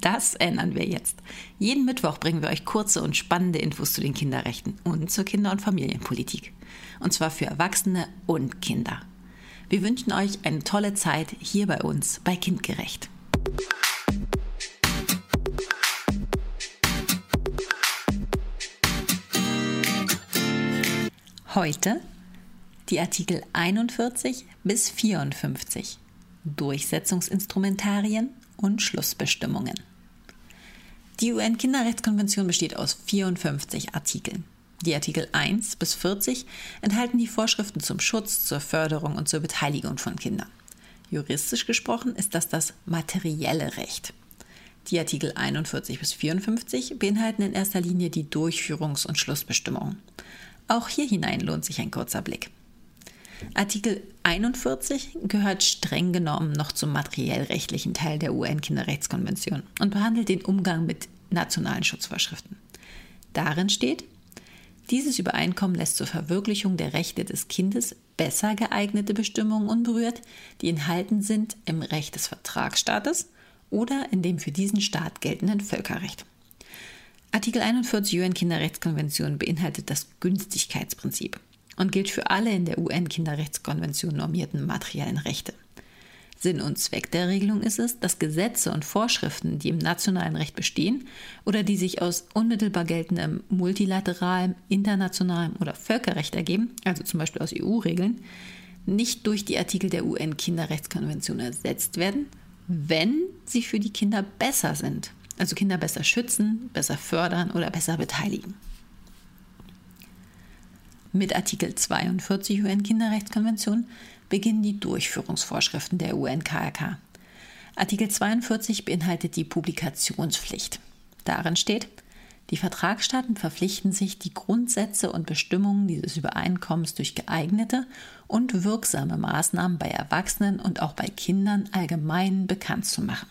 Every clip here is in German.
Das ändern wir jetzt. Jeden Mittwoch bringen wir euch kurze und spannende Infos zu den Kinderrechten und zur Kinder- und Familienpolitik. Und zwar für Erwachsene und Kinder. Wir wünschen euch eine tolle Zeit hier bei uns bei Kindgerecht. Heute die Artikel 41 bis 54 Durchsetzungsinstrumentarien und Schlussbestimmungen. Die UN-Kinderrechtskonvention besteht aus 54 Artikeln. Die Artikel 1 bis 40 enthalten die Vorschriften zum Schutz, zur Förderung und zur Beteiligung von Kindern. Juristisch gesprochen ist das das materielle Recht. Die Artikel 41 bis 54 beinhalten in erster Linie die Durchführungs- und Schlussbestimmungen. Auch hier hinein lohnt sich ein kurzer Blick. Artikel 41 gehört streng genommen noch zum materiellrechtlichen Teil der UN-Kinderrechtskonvention und behandelt den Umgang mit nationalen Schutzvorschriften. Darin steht, dieses Übereinkommen lässt zur Verwirklichung der Rechte des Kindes besser geeignete Bestimmungen unberührt, die enthalten sind im Recht des Vertragsstaates oder in dem für diesen Staat geltenden Völkerrecht. Artikel 41 UN-Kinderrechtskonvention beinhaltet das Günstigkeitsprinzip und gilt für alle in der UN-Kinderrechtskonvention normierten materiellen Rechte. Sinn und Zweck der Regelung ist es, dass Gesetze und Vorschriften, die im nationalen Recht bestehen oder die sich aus unmittelbar geltendem multilateralem, internationalem oder Völkerrecht ergeben, also zum Beispiel aus EU-Regeln, nicht durch die Artikel der UN-Kinderrechtskonvention ersetzt werden, wenn sie für die Kinder besser sind, also Kinder besser schützen, besser fördern oder besser beteiligen. Mit Artikel 42 UN-Kinderrechtskonvention beginnen die Durchführungsvorschriften der UN-KRK. Artikel 42 beinhaltet die Publikationspflicht. Darin steht, die Vertragsstaaten verpflichten sich, die Grundsätze und Bestimmungen dieses Übereinkommens durch geeignete und wirksame Maßnahmen bei Erwachsenen und auch bei Kindern allgemein bekannt zu machen.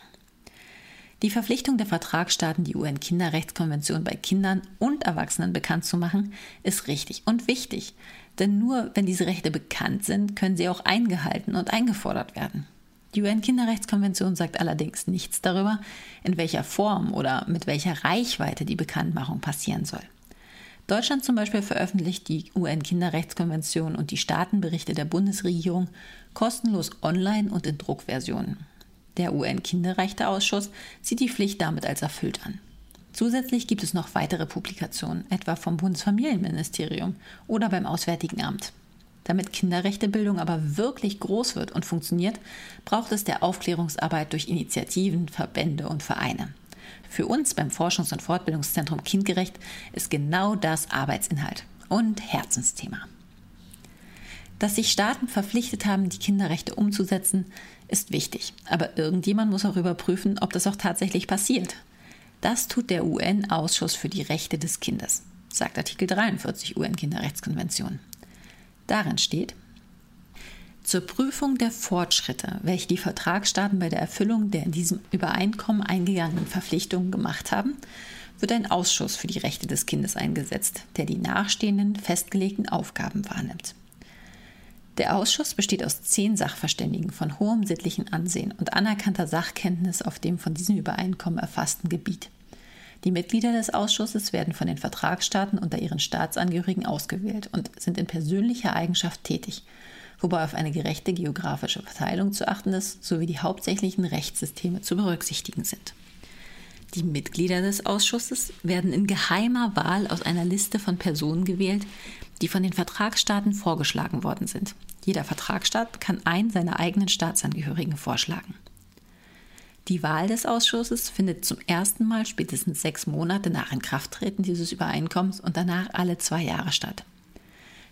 Die Verpflichtung der Vertragsstaaten, die UN-Kinderrechtskonvention bei Kindern und Erwachsenen bekannt zu machen, ist richtig und wichtig. Denn nur wenn diese Rechte bekannt sind, können sie auch eingehalten und eingefordert werden. Die UN-Kinderrechtskonvention sagt allerdings nichts darüber, in welcher Form oder mit welcher Reichweite die Bekanntmachung passieren soll. Deutschland zum Beispiel veröffentlicht die UN-Kinderrechtskonvention und die Staatenberichte der Bundesregierung kostenlos online und in Druckversionen. Der UN-Kinderrechteausschuss sieht die Pflicht damit als erfüllt an. Zusätzlich gibt es noch weitere Publikationen, etwa vom Bundesfamilienministerium oder beim Auswärtigen Amt. Damit Kinderrechtebildung aber wirklich groß wird und funktioniert, braucht es der Aufklärungsarbeit durch Initiativen, Verbände und Vereine. Für uns beim Forschungs- und Fortbildungszentrum Kindgerecht ist genau das Arbeitsinhalt und Herzensthema. Dass sich Staaten verpflichtet haben, die Kinderrechte umzusetzen, ist wichtig. Aber irgendjemand muss auch überprüfen, ob das auch tatsächlich passiert. Das tut der UN-Ausschuss für die Rechte des Kindes, sagt Artikel 43 UN-Kinderrechtskonvention. Darin steht, zur Prüfung der Fortschritte, welche die Vertragsstaaten bei der Erfüllung der in diesem Übereinkommen eingegangenen Verpflichtungen gemacht haben, wird ein Ausschuss für die Rechte des Kindes eingesetzt, der die nachstehenden festgelegten Aufgaben wahrnimmt. Der Ausschuss besteht aus zehn Sachverständigen von hohem sittlichen Ansehen und anerkannter Sachkenntnis auf dem von diesem Übereinkommen erfassten Gebiet. Die Mitglieder des Ausschusses werden von den Vertragsstaaten unter ihren Staatsangehörigen ausgewählt und sind in persönlicher Eigenschaft tätig, wobei auf eine gerechte geografische Verteilung zu achten ist, sowie die hauptsächlichen Rechtssysteme zu berücksichtigen sind. Die Mitglieder des Ausschusses werden in geheimer Wahl aus einer Liste von Personen gewählt, die von den Vertragsstaaten vorgeschlagen worden sind. Jeder Vertragsstaat kann einen seiner eigenen Staatsangehörigen vorschlagen. Die Wahl des Ausschusses findet zum ersten Mal spätestens sechs Monate nach Inkrafttreten dieses Übereinkommens und danach alle zwei Jahre statt.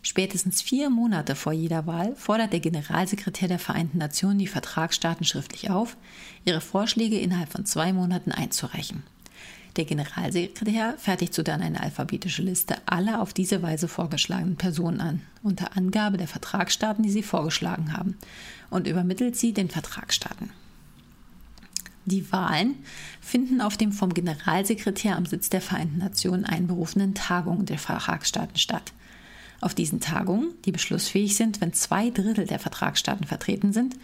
Spätestens vier Monate vor jeder Wahl fordert der Generalsekretär der Vereinten Nationen die Vertragsstaaten schriftlich auf, ihre Vorschläge innerhalb von zwei Monaten einzureichen. Der Generalsekretär fertigt so dann eine alphabetische Liste aller auf diese Weise vorgeschlagenen Personen an, unter Angabe der Vertragsstaaten, die sie vorgeschlagen haben, und übermittelt sie den Vertragsstaaten. Die Wahlen finden auf dem vom Generalsekretär am Sitz der Vereinten Nationen einberufenen Tagung der Vertragsstaaten statt. Auf diesen Tagungen, die beschlussfähig sind, wenn zwei Drittel der Vertragsstaaten vertreten sind,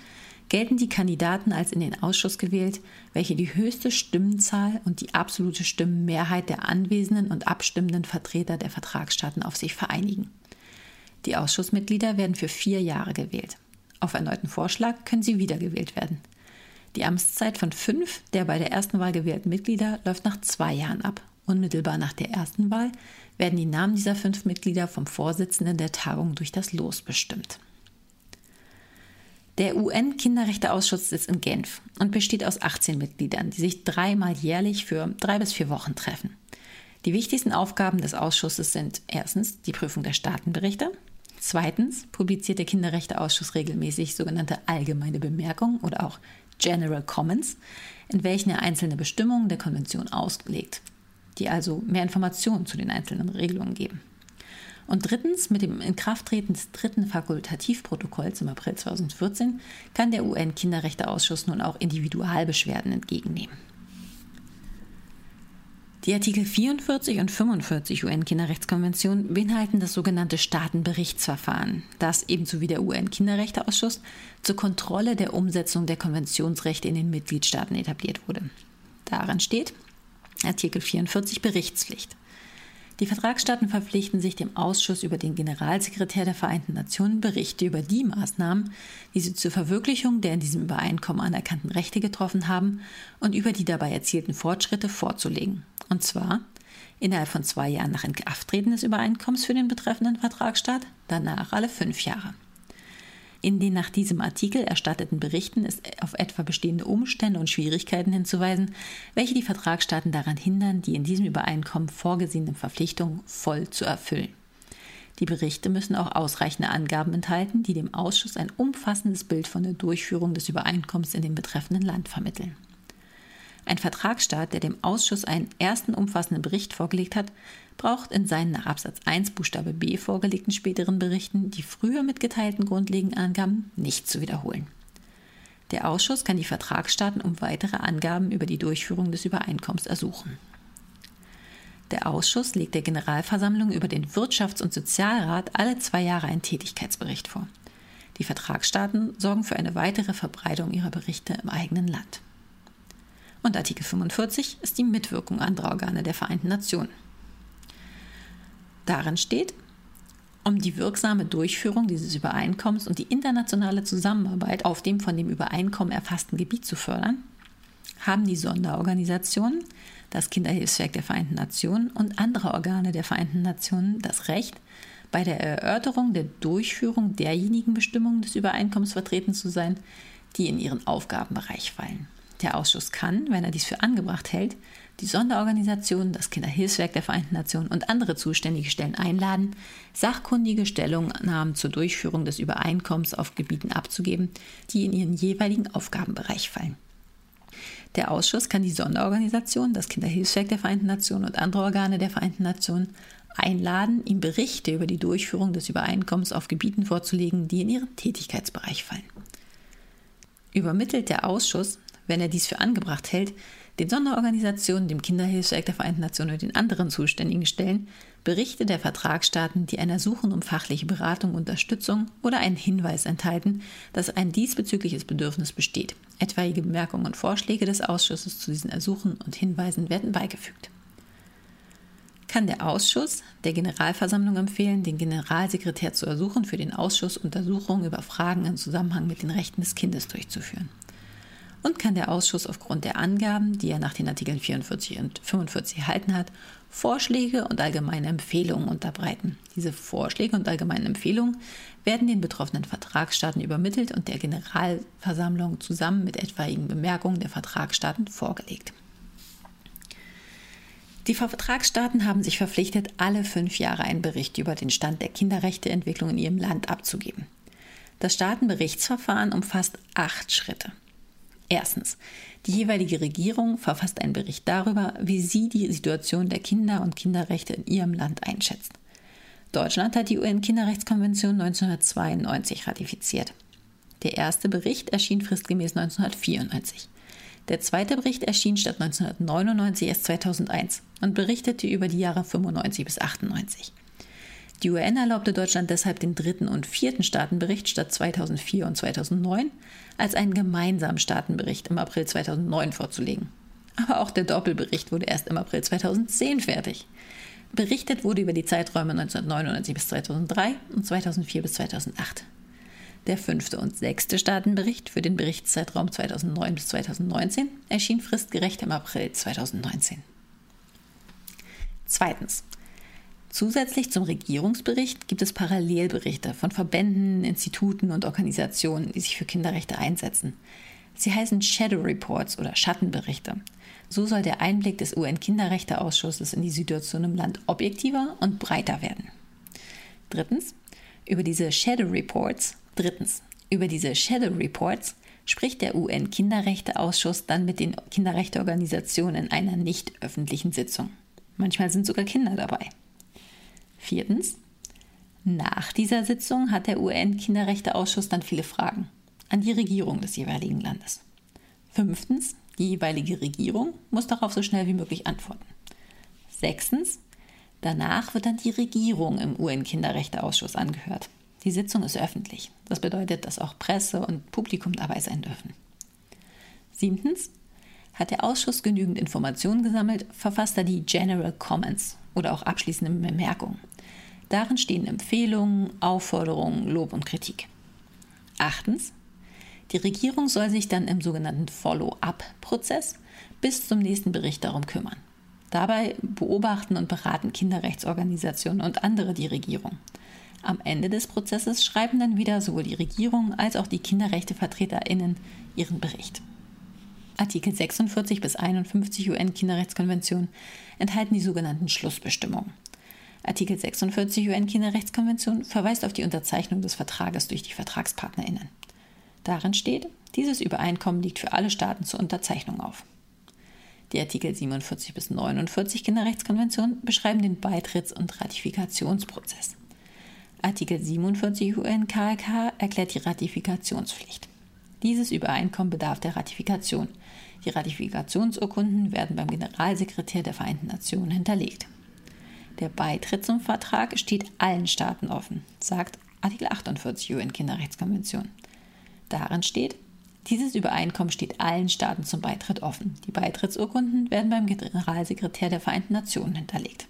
gelten die Kandidaten als in den Ausschuss gewählt, welche die höchste Stimmenzahl und die absolute Stimmenmehrheit der anwesenden und abstimmenden Vertreter der Vertragsstaaten auf sich vereinigen. Die Ausschussmitglieder werden für vier Jahre gewählt. Auf erneuten Vorschlag können sie wiedergewählt werden. Die Amtszeit von fünf der bei der ersten Wahl gewählten Mitglieder läuft nach zwei Jahren ab. Unmittelbar nach der ersten Wahl werden die Namen dieser fünf Mitglieder vom Vorsitzenden der Tagung durch das Los bestimmt. Der UN-Kinderrechteausschuss sitzt in Genf und besteht aus 18 Mitgliedern, die sich dreimal jährlich für drei bis vier Wochen treffen. Die wichtigsten Aufgaben des Ausschusses sind erstens die Prüfung der Staatenberichte, zweitens publiziert der Kinderrechteausschuss regelmäßig sogenannte allgemeine Bemerkungen oder auch General Comments, in welchen er einzelne Bestimmungen der Konvention auslegt, die also mehr Informationen zu den einzelnen Regelungen geben. Und drittens, mit dem Inkrafttreten des dritten Fakultativprotokolls im April 2014 kann der UN-Kinderrechteausschuss nun auch Individualbeschwerden entgegennehmen. Die Artikel 44 und 45 UN-Kinderrechtskonvention beinhalten das sogenannte Staatenberichtsverfahren, das ebenso wie der UN-Kinderrechteausschuss zur Kontrolle der Umsetzung der Konventionsrechte in den Mitgliedstaaten etabliert wurde. Darin steht Artikel 44 Berichtspflicht. Die Vertragsstaaten verpflichten sich dem Ausschuss über den Generalsekretär der Vereinten Nationen Berichte über die Maßnahmen, die sie zur Verwirklichung der in diesem Übereinkommen anerkannten Rechte getroffen haben und über die dabei erzielten Fortschritte vorzulegen. Und zwar innerhalb von zwei Jahren nach Inkrafttreten des Übereinkommens für den betreffenden Vertragsstaat, danach alle fünf Jahre. In den nach diesem Artikel erstatteten Berichten ist auf etwa bestehende Umstände und Schwierigkeiten hinzuweisen, welche die Vertragsstaaten daran hindern, die in diesem Übereinkommen vorgesehenen Verpflichtungen voll zu erfüllen. Die Berichte müssen auch ausreichende Angaben enthalten, die dem Ausschuss ein umfassendes Bild von der Durchführung des Übereinkommens in dem betreffenden Land vermitteln. Ein Vertragsstaat, der dem Ausschuss einen ersten umfassenden Bericht vorgelegt hat, braucht in seinen nach Absatz 1 Buchstabe b vorgelegten späteren Berichten die früher mitgeteilten grundlegenden Angaben nicht zu wiederholen. Der Ausschuss kann die Vertragsstaaten um weitere Angaben über die Durchführung des Übereinkommens ersuchen. Der Ausschuss legt der Generalversammlung über den Wirtschafts- und Sozialrat alle zwei Jahre einen Tätigkeitsbericht vor. Die Vertragsstaaten sorgen für eine weitere Verbreitung ihrer Berichte im eigenen Land. Und Artikel 45 ist die Mitwirkung anderer Organe der Vereinten Nationen. Darin steht, um die wirksame Durchführung dieses Übereinkommens und die internationale Zusammenarbeit auf dem von dem Übereinkommen erfassten Gebiet zu fördern, haben die Sonderorganisationen, das Kinderhilfswerk der Vereinten Nationen und andere Organe der Vereinten Nationen das Recht, bei der Erörterung der Durchführung derjenigen Bestimmungen des Übereinkommens vertreten zu sein, die in ihren Aufgabenbereich fallen. Der Ausschuss kann, wenn er dies für angebracht hält, die Sonderorganisation, das Kinderhilfswerk der Vereinten Nationen und andere zuständige Stellen einladen, sachkundige Stellungnahmen zur Durchführung des Übereinkommens auf Gebieten abzugeben, die in ihren jeweiligen Aufgabenbereich fallen. Der Ausschuss kann die Sonderorganisation, das Kinderhilfswerk der Vereinten Nationen und andere Organe der Vereinten Nationen einladen, ihm Berichte über die Durchführung des Übereinkommens auf Gebieten vorzulegen, die in ihren Tätigkeitsbereich fallen. Übermittelt der Ausschuss wenn er dies für angebracht hält, den Sonderorganisationen, dem Kinderhilfswerk der Vereinten Nationen und den anderen zuständigen Stellen Berichte der Vertragsstaaten, die einer Suchen um fachliche Beratung, Unterstützung oder einen Hinweis enthalten, dass ein diesbezügliches Bedürfnis besteht. Etwaige Bemerkungen und Vorschläge des Ausschusses zu diesen Ersuchen und Hinweisen werden beigefügt. Kann der Ausschuss der Generalversammlung empfehlen, den Generalsekretär zu ersuchen, für den Ausschuss Untersuchungen über Fragen im Zusammenhang mit den Rechten des Kindes durchzuführen und kann der Ausschuss aufgrund der Angaben, die er nach den Artikeln 44 und 45 erhalten hat, Vorschläge und allgemeine Empfehlungen unterbreiten. Diese Vorschläge und allgemeinen Empfehlungen werden den betroffenen Vertragsstaaten übermittelt und der Generalversammlung zusammen mit etwaigen Bemerkungen der Vertragsstaaten vorgelegt. Die Vertragsstaaten haben sich verpflichtet, alle fünf Jahre einen Bericht über den Stand der Kinderrechteentwicklung in ihrem Land abzugeben. Das Staatenberichtsverfahren umfasst acht Schritte. Erstens. Die jeweilige Regierung verfasst einen Bericht darüber, wie sie die Situation der Kinder und Kinderrechte in ihrem Land einschätzt. Deutschland hat die UN-Kinderrechtskonvention 1992 ratifiziert. Der erste Bericht erschien fristgemäß 1994. Der zweite Bericht erschien statt 1999 erst 2001 und berichtete über die Jahre 95 bis 98. Die UN erlaubte Deutschland deshalb den dritten und vierten Staatenbericht statt 2004 und 2009 als einen gemeinsamen Staatenbericht im April 2009 vorzulegen. Aber auch der Doppelbericht wurde erst im April 2010 fertig. Berichtet wurde über die Zeiträume 1999 bis 2003 und 2004 bis 2008. Der fünfte und sechste Staatenbericht für den Berichtszeitraum 2009 bis 2019 erschien fristgerecht im April 2019. Zweitens. Zusätzlich zum Regierungsbericht gibt es Parallelberichte von Verbänden, Instituten und Organisationen, die sich für Kinderrechte einsetzen. Sie heißen Shadow Reports oder Schattenberichte. So soll der Einblick des UN-Kinderrechteausschusses in die Situation im Land objektiver und breiter werden. Drittens, über diese Shadow Reports, drittens, über diese Shadow Reports spricht der UN-Kinderrechteausschuss dann mit den Kinderrechteorganisationen in einer nicht öffentlichen Sitzung. Manchmal sind sogar Kinder dabei. Viertens. Nach dieser Sitzung hat der UN-Kinderrechteausschuss dann viele Fragen an die Regierung des jeweiligen Landes. Fünftens. Die jeweilige Regierung muss darauf so schnell wie möglich antworten. Sechstens. Danach wird dann die Regierung im UN-Kinderrechteausschuss angehört. Die Sitzung ist öffentlich. Das bedeutet, dass auch Presse und Publikum dabei sein dürfen. Siebtens. Hat der Ausschuss genügend Informationen gesammelt, verfasst er die General Comments oder auch abschließende Bemerkungen. Darin stehen Empfehlungen, Aufforderungen, Lob und Kritik. Achtens. Die Regierung soll sich dann im sogenannten Follow-up-Prozess bis zum nächsten Bericht darum kümmern. Dabei beobachten und beraten Kinderrechtsorganisationen und andere die Regierung. Am Ende des Prozesses schreiben dann wieder sowohl die Regierung als auch die Kinderrechtevertreterinnen ihren Bericht. Artikel 46 bis 51 UN-Kinderrechtskonvention enthalten die sogenannten Schlussbestimmungen. Artikel 46 UN-Kinderrechtskonvention verweist auf die Unterzeichnung des Vertrages durch die VertragspartnerInnen. Darin steht, dieses Übereinkommen liegt für alle Staaten zur Unterzeichnung auf. Die Artikel 47 bis 49 Kinderrechtskonvention beschreiben den Beitritts- und Ratifikationsprozess. Artikel 47 UN-KRK erklärt die Ratifikationspflicht. Dieses Übereinkommen bedarf der Ratifikation. Die Ratifikationsurkunden werden beim Generalsekretär der Vereinten Nationen hinterlegt. Der Beitritt zum Vertrag steht allen Staaten offen, sagt Artikel 48 UN-Kinderrechtskonvention. Darin steht, dieses Übereinkommen steht allen Staaten zum Beitritt offen. Die Beitrittsurkunden werden beim Generalsekretär der Vereinten Nationen hinterlegt.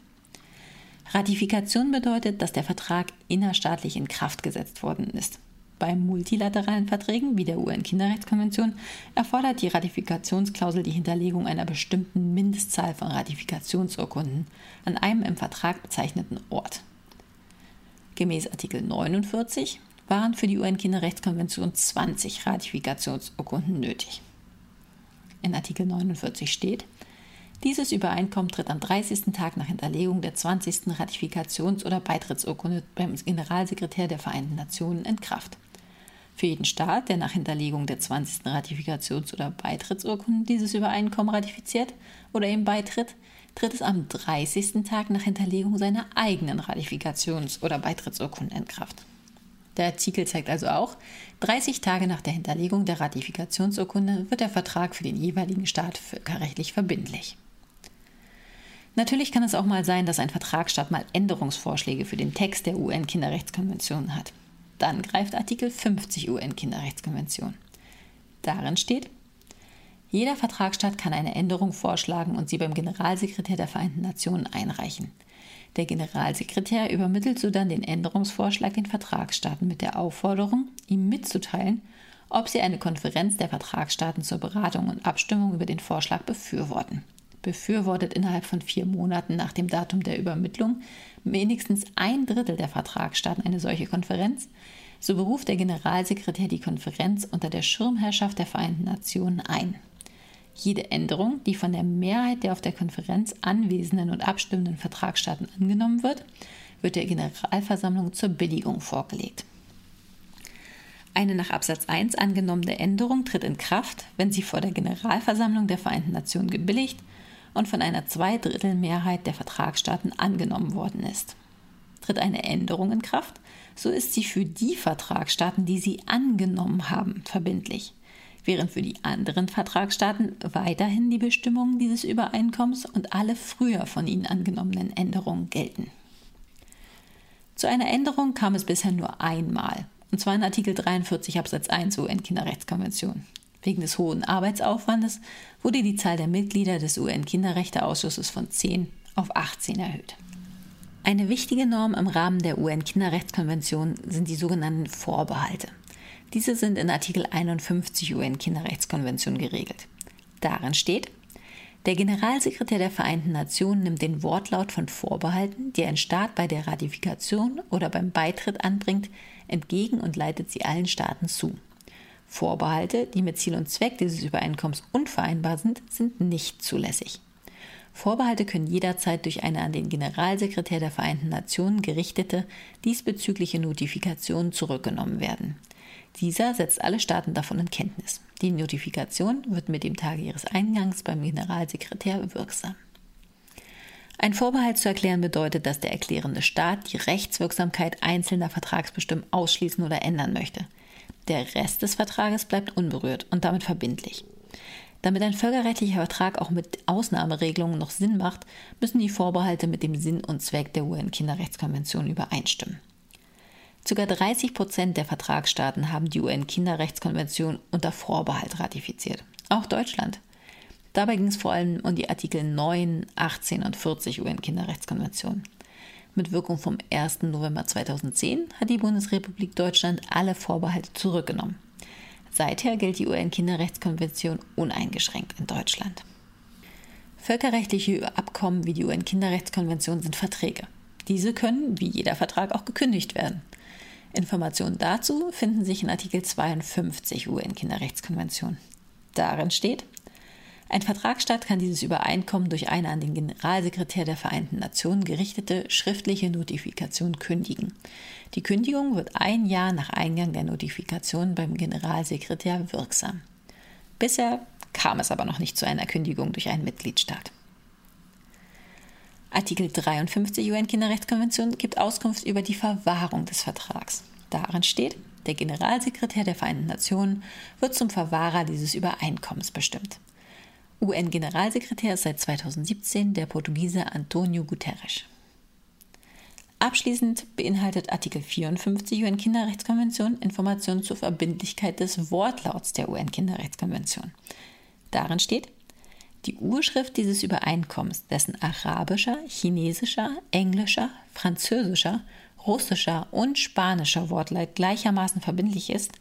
Ratifikation bedeutet, dass der Vertrag innerstaatlich in Kraft gesetzt worden ist. Bei multilateralen Verträgen wie der UN-Kinderrechtskonvention erfordert die Ratifikationsklausel die Hinterlegung einer bestimmten Mindestzahl von Ratifikationsurkunden an einem im Vertrag bezeichneten Ort. Gemäß Artikel 49 waren für die UN-Kinderrechtskonvention 20 Ratifikationsurkunden nötig. In Artikel 49 steht, dieses Übereinkommen tritt am 30. Tag nach Hinterlegung der 20. Ratifikations- oder Beitrittsurkunde beim Generalsekretär der Vereinten Nationen in Kraft. Für jeden Staat, der nach Hinterlegung der 20. Ratifikations- oder Beitrittsurkunde dieses Übereinkommen ratifiziert oder ihm beitritt, tritt es am 30. Tag nach Hinterlegung seiner eigenen Ratifikations- oder Beitrittsurkunde in Kraft. Der Artikel zeigt also auch, 30 Tage nach der Hinterlegung der Ratifikationsurkunde wird der Vertrag für den jeweiligen Staat völkerrechtlich verbindlich. Natürlich kann es auch mal sein, dass ein Vertragsstaat mal Änderungsvorschläge für den Text der UN-Kinderrechtskonvention hat. Dann greift Artikel 50 UN-Kinderrechtskonvention. Darin steht, jeder Vertragsstaat kann eine Änderung vorschlagen und sie beim Generalsekretär der Vereinten Nationen einreichen. Der Generalsekretär übermittelt so dann den Änderungsvorschlag den Vertragsstaaten mit der Aufforderung, ihm mitzuteilen, ob sie eine Konferenz der Vertragsstaaten zur Beratung und Abstimmung über den Vorschlag befürworten befürwortet innerhalb von vier Monaten nach dem Datum der Übermittlung wenigstens ein Drittel der Vertragsstaaten eine solche Konferenz, so beruft der Generalsekretär die Konferenz unter der Schirmherrschaft der Vereinten Nationen ein. Jede Änderung, die von der Mehrheit der auf der Konferenz anwesenden und abstimmenden Vertragsstaaten angenommen wird, wird der Generalversammlung zur Billigung vorgelegt. Eine nach Absatz 1 angenommene Änderung tritt in Kraft, wenn sie vor der Generalversammlung der Vereinten Nationen gebilligt und von einer Zweidrittelmehrheit der Vertragsstaaten angenommen worden ist. Tritt eine Änderung in Kraft, so ist sie für die Vertragsstaaten, die sie angenommen haben, verbindlich, während für die anderen Vertragsstaaten weiterhin die Bestimmungen dieses Übereinkommens und alle früher von ihnen angenommenen Änderungen gelten. Zu einer Änderung kam es bisher nur einmal, und zwar in Artikel 43 Absatz 1 UN-Kinderrechtskonvention. Wegen des hohen Arbeitsaufwandes wurde die Zahl der Mitglieder des UN-Kinderrechteausschusses von 10 auf 18 erhöht. Eine wichtige Norm im Rahmen der UN-Kinderrechtskonvention sind die sogenannten Vorbehalte. Diese sind in Artikel 51 UN-Kinderrechtskonvention geregelt. Darin steht, der Generalsekretär der Vereinten Nationen nimmt den Wortlaut von Vorbehalten, die ein Staat bei der Ratifikation oder beim Beitritt anbringt, entgegen und leitet sie allen Staaten zu. Vorbehalte, die mit Ziel und Zweck dieses Übereinkommens unvereinbar sind, sind nicht zulässig. Vorbehalte können jederzeit durch eine an den Generalsekretär der Vereinten Nationen gerichtete diesbezügliche Notifikation zurückgenommen werden. Dieser setzt alle Staaten davon in Kenntnis. Die Notifikation wird mit dem Tage ihres Eingangs beim Generalsekretär wirksam. Ein Vorbehalt zu erklären bedeutet, dass der erklärende Staat die Rechtswirksamkeit einzelner Vertragsbestimmungen ausschließen oder ändern möchte. Der Rest des Vertrages bleibt unberührt und damit verbindlich. Damit ein völkerrechtlicher Vertrag auch mit Ausnahmeregelungen noch Sinn macht, müssen die Vorbehalte mit dem Sinn und Zweck der UN-Kinderrechtskonvention übereinstimmen. Sogar 30 Prozent der Vertragsstaaten haben die UN-Kinderrechtskonvention unter Vorbehalt ratifiziert. Auch Deutschland. Dabei ging es vor allem um die Artikel 9, 18 und 40 UN-Kinderrechtskonvention. Mit Wirkung vom 1. November 2010 hat die Bundesrepublik Deutschland alle Vorbehalte zurückgenommen. Seither gilt die UN-Kinderrechtskonvention uneingeschränkt in Deutschland. Völkerrechtliche Abkommen wie die UN-Kinderrechtskonvention sind Verträge. Diese können, wie jeder Vertrag, auch gekündigt werden. Informationen dazu finden sich in Artikel 52 UN-Kinderrechtskonvention. Darin steht, ein Vertragsstaat kann dieses Übereinkommen durch eine an den Generalsekretär der Vereinten Nationen gerichtete schriftliche Notifikation kündigen. Die Kündigung wird ein Jahr nach Eingang der Notifikation beim Generalsekretär wirksam. Bisher kam es aber noch nicht zu einer Kündigung durch einen Mitgliedstaat. Artikel 53 UN-Kinderrechtskonvention gibt Auskunft über die Verwahrung des Vertrags. Darin steht, der Generalsekretär der Vereinten Nationen wird zum Verwahrer dieses Übereinkommens bestimmt. UN-Generalsekretär ist seit 2017 der Portugiese Antonio Guterres. Abschließend beinhaltet Artikel 54 UN-Kinderrechtskonvention Informationen zur Verbindlichkeit des Wortlauts der UN-Kinderrechtskonvention. Darin steht, die Urschrift dieses Übereinkommens, dessen arabischer, chinesischer, englischer, französischer, russischer und spanischer Wortlaut gleichermaßen verbindlich ist,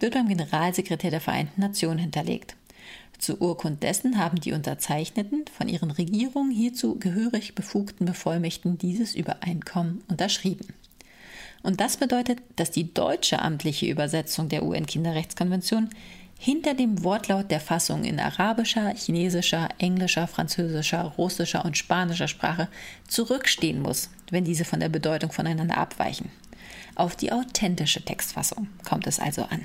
wird beim Generalsekretär der Vereinten Nationen hinterlegt. Zur Urkund dessen haben die Unterzeichneten von ihren Regierungen hierzu gehörig befugten Bevollmächtigten dieses Übereinkommen unterschrieben. Und das bedeutet, dass die deutsche amtliche Übersetzung der UN-Kinderrechtskonvention hinter dem Wortlaut der Fassung in arabischer, chinesischer, englischer, französischer, russischer und spanischer Sprache zurückstehen muss, wenn diese von der Bedeutung voneinander abweichen. Auf die authentische Textfassung kommt es also an.